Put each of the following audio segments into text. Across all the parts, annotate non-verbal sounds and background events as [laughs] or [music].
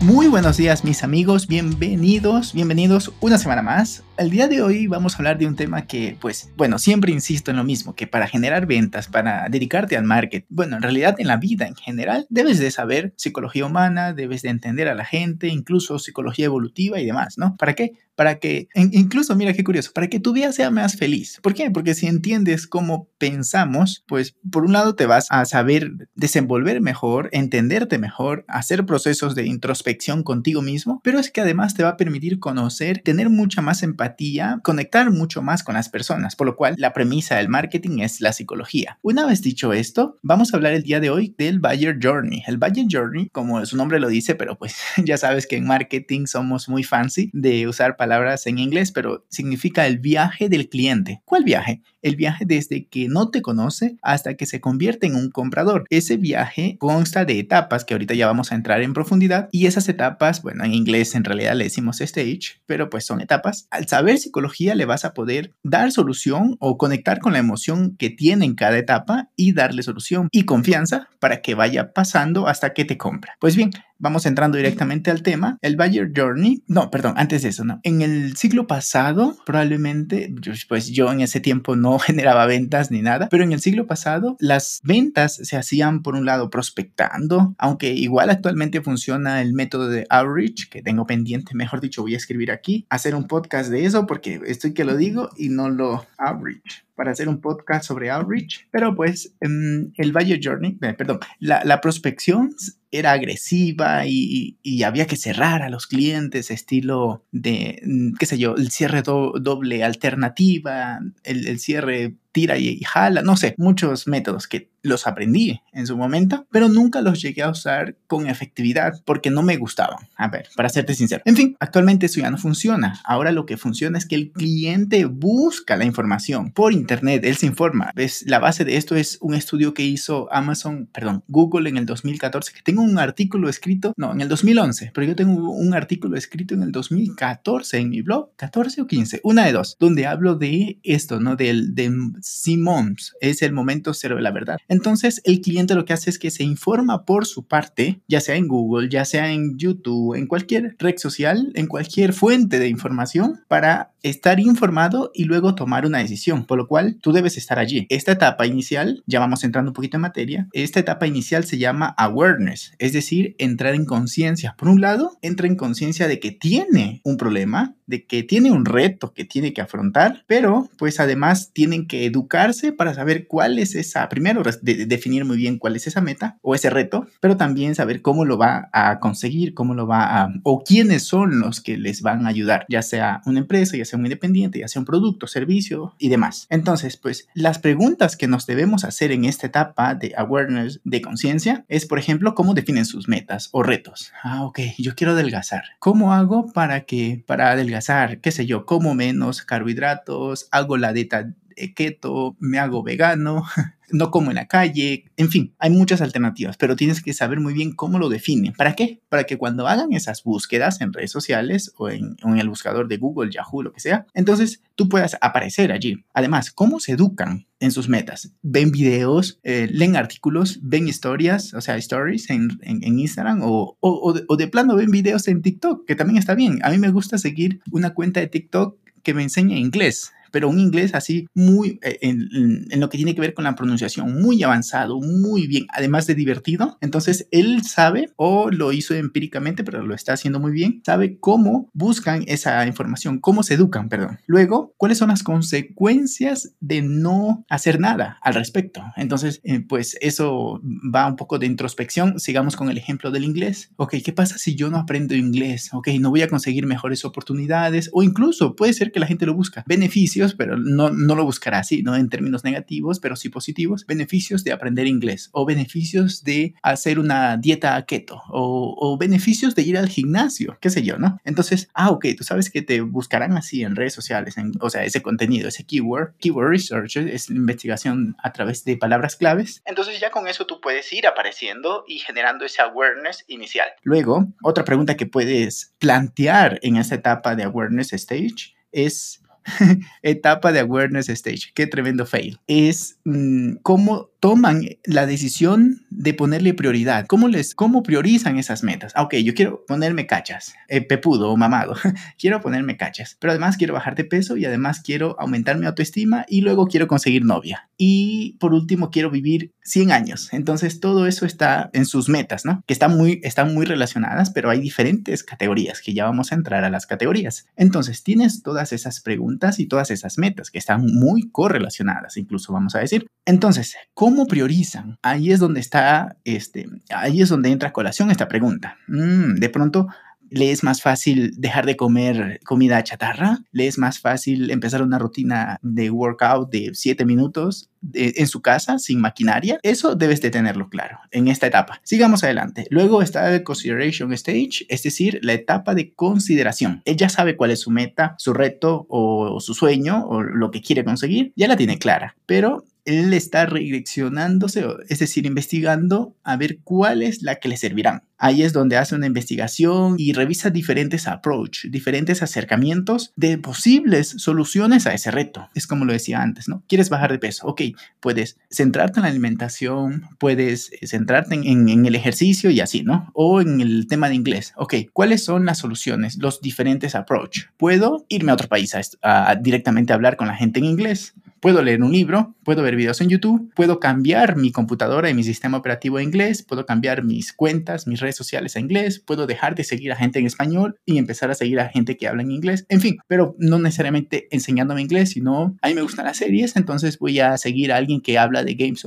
Muy buenos días mis amigos, bienvenidos, bienvenidos una semana más. El día de hoy vamos a hablar de un tema que, pues, bueno, siempre insisto en lo mismo, que para generar ventas, para dedicarte al marketing, bueno, en realidad en la vida en general, debes de saber psicología humana, debes de entender a la gente, incluso psicología evolutiva y demás, ¿no? ¿Para qué? Para que, incluso, mira qué curioso, para que tu vida sea más feliz. ¿Por qué? Porque si entiendes cómo pensamos, pues, por un lado te vas a saber desenvolver mejor, entenderte mejor, hacer procesos de introspección contigo mismo, pero es que además te va a permitir conocer, tener mucha más empatía conectar mucho más con las personas, por lo cual la premisa del marketing es la psicología. Una vez dicho esto, vamos a hablar el día de hoy del Buyer Journey. El Buyer Journey, como su nombre lo dice, pero pues [laughs] ya sabes que en marketing somos muy fancy de usar palabras en inglés, pero significa el viaje del cliente. ¿Cuál viaje? El viaje desde que no te conoce hasta que se convierte en un comprador. Ese viaje consta de etapas que ahorita ya vamos a entrar en profundidad y esas etapas, bueno, en inglés en realidad le decimos stage, pero pues son etapas. Al saber psicología le vas a poder dar solución o conectar con la emoción que tiene en cada etapa y darle solución y confianza para que vaya pasando hasta que te compra. Pues bien, vamos entrando directamente al tema. El Buyer Journey, no, perdón, antes de eso, no. En el siglo pasado, probablemente, pues yo en ese tiempo no [laughs] generaba ventas ni nada, pero en el siglo pasado las ventas se hacían por un lado prospectando, aunque igual actualmente funciona el método de outreach, que tengo pendiente, mejor dicho, voy a escribir aquí, hacer un podcast de eso porque estoy que lo digo y no lo outreach para hacer un podcast sobre outreach, pero pues em, el Valle Journey, eh, perdón, la, prospección era agresiva y, y, había que cerrar a los clientes, estilo de, mm, qué sé yo, el cierre doble alternativa, el cierre tira y, jala, no sé, muchos métodos que los aprendí en su momento, pero nunca los llegué a usar con efectividad porque no me gustaban. A ver, para serte sincero. En fin, actualmente eso ya no funciona. Ahora lo que funciona es que el cliente busca la información por internet, él se informa. ¿Ves? La base de esto es un estudio que hizo Amazon, perdón, Google en el 2014, que tengo un artículo escrito, no, en el 2011, pero yo tengo un artículo escrito en el 2014 en mi blog, 14 o 15, una de dos, donde hablo de esto, ¿no? Del, de Simons, es el momento cero de la verdad. Entonces, el cliente lo que hace es que se informa por su parte, ya sea en Google, ya sea en YouTube, en cualquier red social, en cualquier fuente de información, para estar informado y luego tomar una decisión, por lo cual tú debes estar allí. Esta etapa inicial, ya vamos entrando un poquito en materia, esta etapa inicial se llama awareness, es decir, entrar en conciencia. Por un lado, entra en conciencia de que tiene un problema, de que tiene un reto que tiene que afrontar, pero pues además tienen que educarse para saber cuál es esa, primero definir muy bien cuál es esa meta o ese reto, pero también saber cómo lo va a conseguir, cómo lo va a, o quiénes son los que les van a ayudar, ya sea una empresa, ya sea un independiente, ya sea un producto, servicio y demás. Entonces, pues las preguntas que nos debemos hacer en esta etapa de awareness, de conciencia, es, por ejemplo, cómo definen sus metas o retos. Ah, ok, yo quiero adelgazar. ¿Cómo hago para que, para adelgazar, qué sé yo, como menos carbohidratos, hago la dieta keto, me hago vegano, [laughs] no como en la calle, en fin, hay muchas alternativas, pero tienes que saber muy bien cómo lo definen. ¿Para qué? Para que cuando hagan esas búsquedas en redes sociales o en, el buscador de Google, Yahoo, lo que sea, entonces tú puedas aparecer allí. Además, ¿cómo se educan en sus metas? Ven videos, eh, leen artículos, ven historias, o sea, stories en, Instagram o, o, o de plano ven videos en TikTok, que también está bien. A mí me gusta seguir una cuenta de TikTok que me enseña inglés pero un inglés así muy, eh, en, lo que tiene que ver con la pronunciación, muy avanzado, muy bien, además de divertido. Entonces, él sabe, o lo hizo empíricamente, pero lo está haciendo muy bien, sabe cómo buscan esa información, cómo se educan, perdón. Luego, cuáles son las consecuencias de no hacer nada al respecto. Entonces, eh, pues eso va un poco de introspección. Sigamos con el ejemplo del inglés. Ok, ¿qué pasa si yo no aprendo inglés? Ok, no voy a conseguir mejores oportunidades o incluso puede ser que la gente lo busca. Beneficio pero no, no lo buscará así, no en términos negativos, pero sí positivos, beneficios de aprender inglés o beneficios de hacer una dieta keto o, o beneficios de ir al gimnasio, qué sé yo, ¿no? Entonces, ah, ok, tú sabes que te buscarán así en redes sociales, o sea, ese contenido, ese keyword, keyword research es investigación a través de palabras claves. Entonces ya con eso tú puedes ir apareciendo y generando ese awareness inicial. Luego, otra pregunta que puedes plantear en esta etapa de awareness stage es [laughs] etapa de awareness stage. Qué tremendo fail. Es mm, cómo toman la decisión de ponerle prioridad. ¿Cómo, les, cómo priorizan esas metas? Ah, ok, yo quiero ponerme cachas, eh, pepudo o mamado. [laughs] quiero ponerme cachas, pero además quiero bajar de peso y además quiero aumentar mi autoestima y luego quiero conseguir novia. Y por último, quiero vivir 100 años. Entonces, todo eso está en sus metas, ¿no? Que están muy, están muy relacionadas, pero hay diferentes categorías que ya vamos a entrar a las categorías. Entonces, tienes todas esas preguntas y todas esas metas que están muy correlacionadas, incluso vamos a decir. Entonces, ¿cómo ¿Cómo priorizan? Ahí es donde está, este, ahí es donde entra a colación esta pregunta. Mm, de pronto, ¿Le es más fácil dejar de comer comida chatarra? ¿Le es más fácil empezar una rutina de workout de 7 minutos en su casa sin maquinaria? Eso debes de tenerlo claro en esta etapa. Sigamos adelante. Luego está el consideration stage, es decir, la etapa de consideración. Ella sabe cuál es su meta, su reto o su sueño o lo que quiere conseguir. Ya la tiene clara, pero él está redireccionándose, es decir, investigando a ver cuál es la que le servirán. Ahí es donde hace una investigación y revisa diferentes approach, diferentes acercamientos de posibles soluciones a ese reto. Es como lo decía antes, ¿no? ¿Quieres bajar de peso? Ok, puedes centrarte en la alimentación, puedes eh, centrarte en, el ejercicio y así, ¿no? O en el tema de inglés. Ok, ¿cuáles son las soluciones, los diferentes approach? ¿Puedo irme a otro país a, a directamente hablar con la gente en inglés? Puedo leer un libro, puedo ver videos en YouTube, puedo cambiar mi computadora y mi sistema operativo a inglés, puedo cambiar mis cuentas, mis redes sociales a inglés, puedo dejar de seguir a gente en español y empezar a seguir a gente que habla en inglés, en fin, pero no necesariamente enseñándome inglés, sino a mí me gustan las series, entonces voy a seguir a alguien que habla de Games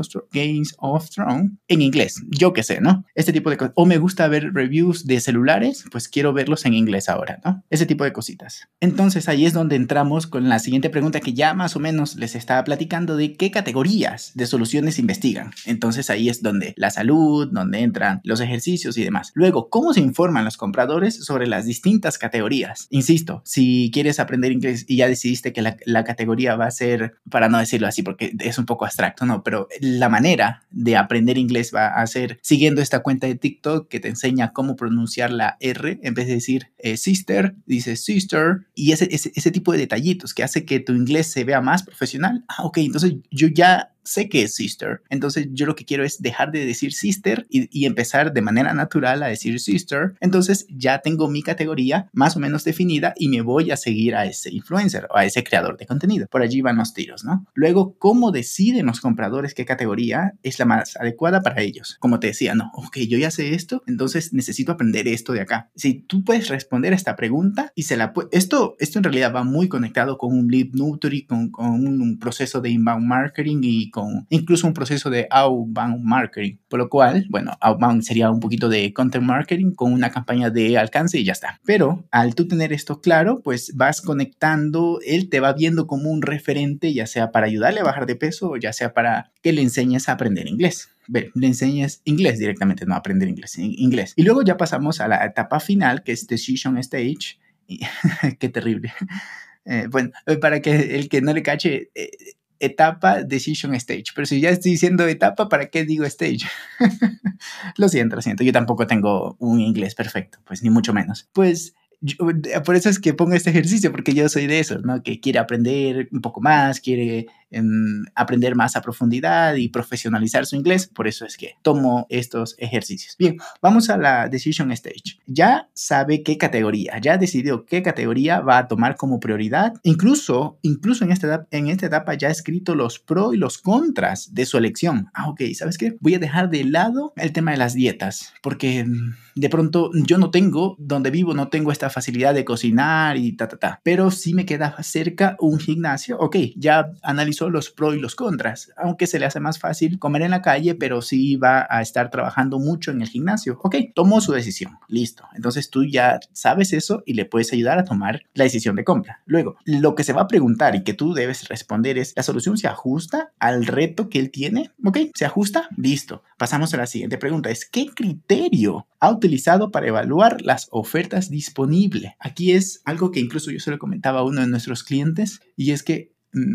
of, Thrones en inglés, yo qué sé, ¿no? Este tipo de cosas. O me gusta ver reviews de celulares, pues quiero verlos en inglés ahora, ¿no? Ese tipo de cositas. Entonces ahí es donde entramos con la siguiente pregunta que ya más o menos les estaba platicando de qué categorías de soluciones investigan. Entonces ahí es donde la salud, donde entran los ejercicios y demás. Luego, ¿cómo se informan los compradores sobre las distintas categorías? Insisto, si quieres aprender inglés y ya decidiste que la, la categoría va a ser, para no decirlo así, porque es un poco abstracto, ¿no? Pero la manera de aprender inglés va a ser siguiendo esta cuenta de TikTok que te enseña cómo pronunciar la R en vez de decir eh, sister, dice sister, y ese, ese, ese tipo de detallitos que hace que tu inglés se vea más profesional ah, ok, entonces yo ya sé que es sister. Entonces yo lo que quiero es dejar de decir sister y, empezar de manera natural a decir sister. Entonces ya tengo mi categoría más o menos definida y me voy a seguir a ese influencer o a ese creador de contenido. Por allí van los tiros, ¿no? Luego, ¿cómo deciden los compradores qué categoría es la más adecuada para ellos? Como te decía, no, ok, yo ya sé esto, entonces necesito aprender esto de acá. Si tú puedes responder a esta pregunta y se la. Esto, esto en realidad va muy conectado con un lead nurturing, con, con un proceso de inbound marketing y con incluso un proceso de outbound marketing. Por lo cual, bueno, outbound sería un poquito de content marketing con una campaña de alcance y ya está. Pero al tú tener esto claro, pues vas conectando, él te va viendo como un referente, ya sea para ayudarle a bajar de peso o ya sea para que le enseñes a aprender inglés. Ver, le enseñes inglés directamente, no aprender inglés, inglés. Y luego ya pasamos a la etapa final, que es Decision Stage. [laughs] Qué terrible. [laughs] Eh, bueno, para que el que no le cache, eh, etapa decision stage. Pero si ya estoy diciendo etapa, ¿para qué digo stage? [laughs] lo siento, lo siento. Yo tampoco tengo un inglés perfecto, pues ni mucho menos. Pues por eso es que pongo este ejercicio, porque yo soy de esos, ¿no? Que quiere aprender un poco más, quiere aprender más a profundidad y profesionalizar su inglés. Por eso es que tomo estos ejercicios. Bien, vamos a la decision stage. Ya sabe qué categoría, ya decidió qué categoría va a tomar como prioridad. Incluso, incluso en esta, etapa, en esta etapa ya ha escrito los pros y los contras de su elección. Ah, ok, ¿sabes qué? Voy a dejar de lado el tema de las dietas, porque de pronto yo no tengo, donde vivo no tengo esta facilidad de cocinar y ta, ta, ta. Pero si me queda cerca un gimnasio, ok, ya analizo los pros y los contras, aunque se le hace más fácil comer en la calle, pero sí va a estar trabajando mucho en el gimnasio. Ok, tomó su decisión, listo. Entonces tú ya sabes eso y le puedes ayudar a tomar la decisión de compra. Luego, lo que se va a preguntar y que tú debes responder es, ¿la solución se ajusta al reto que él tiene? Ok, ¿se ajusta? Listo. Pasamos a la siguiente pregunta. Es, ¿qué criterio ha utilizado para evaluar las ofertas disponibles? Aquí es algo que incluso yo se lo comentaba a uno de nuestros clientes y es que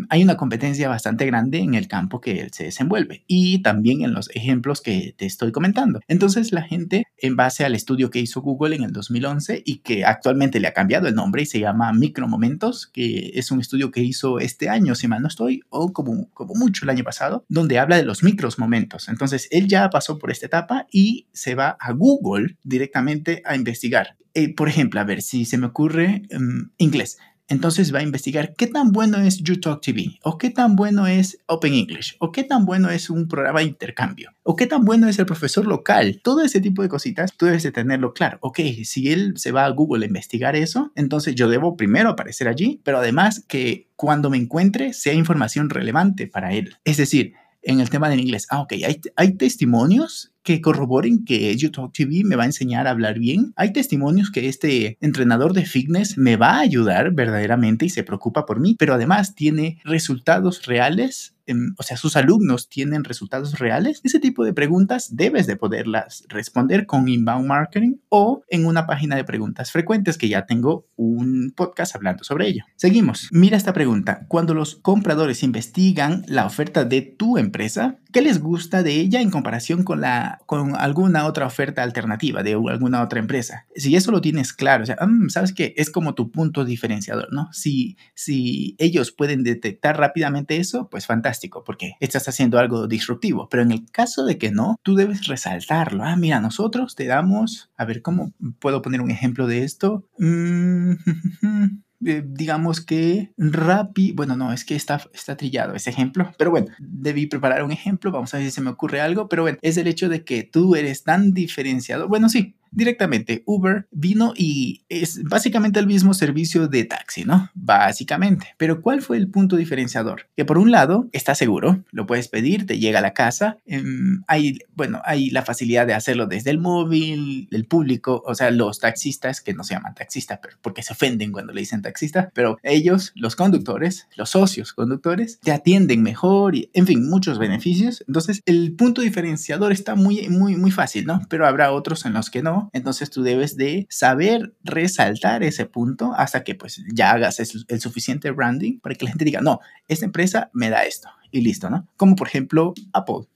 hay una competencia bastante grande en el campo que él se desenvuelve y también en los ejemplos que te estoy comentando. Entonces la gente, en base al estudio que hizo Google en el 2011 y que actualmente le ha cambiado el nombre y se llama Micromomentos, que es un estudio que hizo este año, si mal no estoy, o como, mucho el año pasado, donde habla de los micros momentos. Entonces él ya pasó por esta etapa y se va a Google directamente a investigar. Eh, por ejemplo, a ver si se me ocurre mm, inglés entonces va a investigar qué tan bueno es YouTalk TV, o qué tan bueno es Open English, o qué tan bueno es un programa de intercambio, o qué tan bueno es el profesor local. Todo ese tipo de cositas tú debes de tenerlo claro. Ok, si él se va a Google a investigar eso, entonces yo debo primero aparecer allí, pero además que cuando me encuentre sea información relevante para él. Es decir, en el tema del inglés, ah, ok, hay, hay testimonios que corroboren que YouTube TV me va a enseñar a hablar bien. Hay testimonios que este entrenador de fitness me va a ayudar verdaderamente y se preocupa por mí, pero además tiene resultados reales o sea, sus alumnos tienen resultados reales? Ese tipo de preguntas debes de poderlas responder con inbound marketing o en una página de preguntas frecuentes que ya tengo un podcast hablando sobre ello. Seguimos. Mira esta pregunta. Cuando los compradores investigan la oferta de tu empresa, ¿qué les gusta de ella en comparación con la con alguna otra oferta alternativa de alguna otra empresa. Si eso lo tienes claro, o sea, mm, sabes que es como tu punto diferenciador, ¿no? Si, si ellos pueden detectar rápidamente eso, pues fantástico, porque estás haciendo algo disruptivo. Pero en el caso de que no, tú debes resaltarlo. Ah, mira, nosotros te damos, a ver, ¿cómo puedo poner un ejemplo de esto? Mm, [laughs] Eh, digamos que Rappi, bueno, no, es que está, está trillado ese ejemplo, pero bueno, debí preparar un ejemplo, vamos a ver si se me ocurre algo, pero bueno, es el hecho de que tú eres tan diferenciado, bueno, sí, directamente. Uber vino y es básicamente el mismo servicio de taxi, ¿no? Básicamente. Pero ¿cuál fue el punto diferenciador? Que por un lado está seguro, lo puedes pedir, te llega a la casa. Em, hay, bueno, hay la facilidad de hacerlo desde el móvil, el público, o sea, los taxistas, que no se llaman taxistas, pero porque se ofenden cuando le dicen taxista, pero ellos, los conductores, los socios conductores, te atienden mejor y, en fin, muchos beneficios. Entonces, el punto diferenciador está muy, muy, muy fácil, ¿no? Pero habrá otros en los que no entonces tú debes de saber resaltar ese punto hasta que pues ya hagas el, suficiente branding para que la gente diga, no, esta empresa me da esto y listo, ¿no? Como por ejemplo Apple.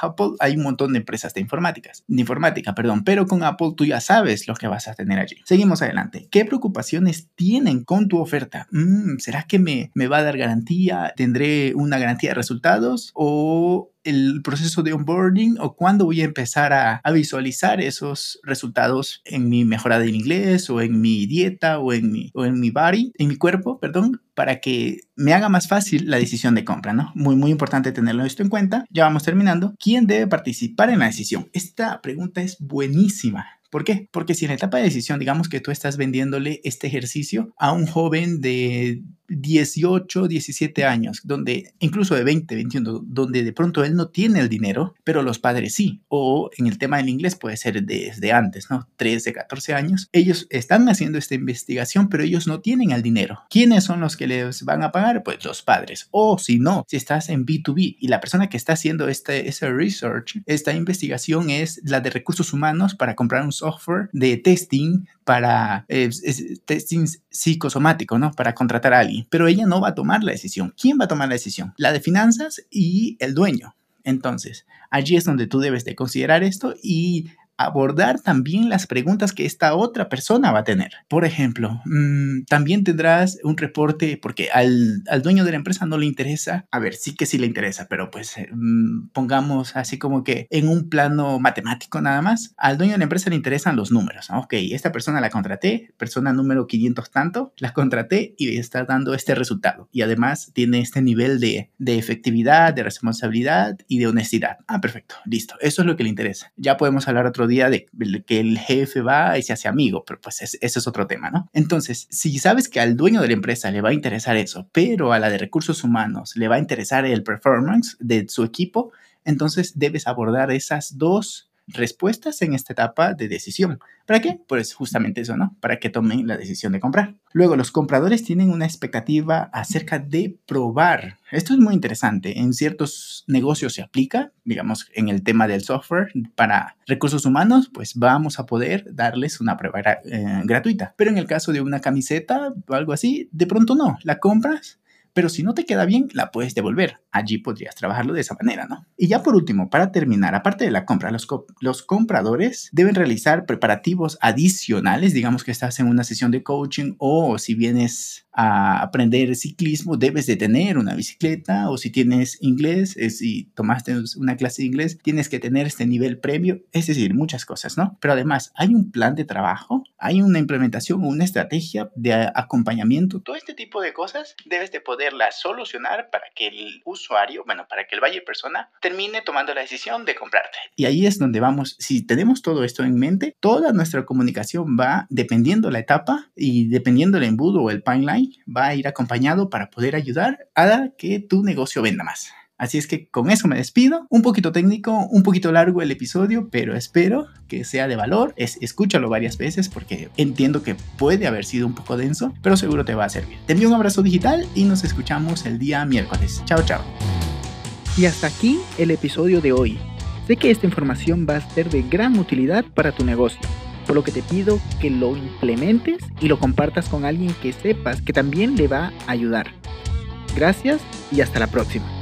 Apple hay un montón de empresas de informáticas, de informática, perdón, pero con Apple tú ya sabes lo que vas a tener allí. Seguimos adelante. ¿Qué preocupaciones tienen con tu oferta? Mm, ¿Será que me, me va a dar garantía? ¿Tendré una garantía de resultados? ¿O el proceso de onboarding o cuándo voy a empezar a, visualizar esos resultados en mi mejora del inglés o en mi dieta o en mi, o en mi body, en mi cuerpo, perdón, para que me haga más fácil la decisión de compra, ¿no? Muy, muy importante tenerlo esto en cuenta. Ya vamos terminando. ¿Quién debe participar en la decisión? Esta pregunta es buenísima. ¿Por qué? Porque si en la etapa de decisión, digamos que tú estás vendiéndole este ejercicio a un joven de 18, 17 años, donde incluso de 20, 21, donde de pronto él no tiene el dinero, pero los padres sí. O en el tema del inglés puede ser desde antes, ¿no? 13, 14 años. Ellos están haciendo esta investigación, pero ellos no tienen el dinero. ¿Quiénes son los que les van a pagar? Pues los padres. O si no, si estás en B2B y la persona que está haciendo este, ese research, esta investigación es la de recursos humanos para comprar un software de testing para eh, testing psicosomático, ¿no? Para contratar a alguien pero ella no va a tomar la decisión. ¿Quién va a tomar la decisión? La de finanzas y el dueño. Entonces, allí es donde tú debes de considerar esto y abordar también las preguntas que esta otra persona va a tener. Por ejemplo, mm, también tendrás un reporte porque al, dueño de la empresa no le interesa, a ver, sí que sí le interesa, pero pues eh, mm, pongamos así como que en un plano matemático nada más, al dueño de la empresa le interesan los números. Ok, esta persona la contraté, persona número 500 tanto, la contraté y está dando este resultado. Y además tiene este nivel de, de efectividad, de responsabilidad y de honestidad. Ah, perfecto, listo. Eso es lo que le interesa. Ya podemos hablar otro día de que el jefe va y se hace amigo, pero pues ese es otro tema, ¿no? Entonces, si sabes que al dueño de la empresa le va a interesar eso, pero a la de recursos humanos le va a interesar el performance de su equipo, entonces debes abordar esas dos respuestas en esta etapa de decisión. ¿Para qué? Pues justamente eso, ¿no? Para que tomen la decisión de comprar. Luego, los compradores tienen una expectativa acerca de probar. Esto es muy interesante. En ciertos negocios se aplica, digamos, en el tema del software para recursos humanos, pues vamos a poder darles una prueba eh, gratuita. Pero en el caso de una camiseta o algo así, de pronto no. La compras pero si no te queda bien, la puedes devolver. Allí podrías trabajarlo de esa manera, ¿no? Y ya por último, para terminar, aparte de la compra, los, compradores deben realizar preparativos adicionales, digamos que estás en una sesión de coaching o si vienes a aprender ciclismo, debes de tener una bicicleta o si tienes inglés, eh, si tomaste una clase de inglés, tienes que tener este nivel previo, es decir, muchas cosas, ¿no? Pero además hay un plan de trabajo, hay una implementación, una estrategia de acompañamiento, todo este tipo de cosas debes de poderlas solucionar para que el usuario, bueno, para que el valle persona termine tomando la decisión de comprarte. Y ahí es donde vamos, si tenemos todo esto en mente, toda nuestra comunicación va dependiendo la etapa y dependiendo el embudo o el pipeline va a ir acompañado para poder ayudar a que tu negocio venda más. Así es que con eso me despido. Un poquito técnico, un poquito largo el episodio, pero espero que sea de valor. Es, escúchalo varias veces porque entiendo que puede haber sido un poco denso, pero seguro te va a servir. Te envío un abrazo digital y nos escuchamos el día miércoles. Chao, chao. Y hasta aquí el episodio de hoy. Sé que esta información va a ser de gran utilidad para tu negocio por lo que te pido que lo implementes y lo compartas con alguien que sepas que también le va a ayudar. Gracias y hasta la próxima.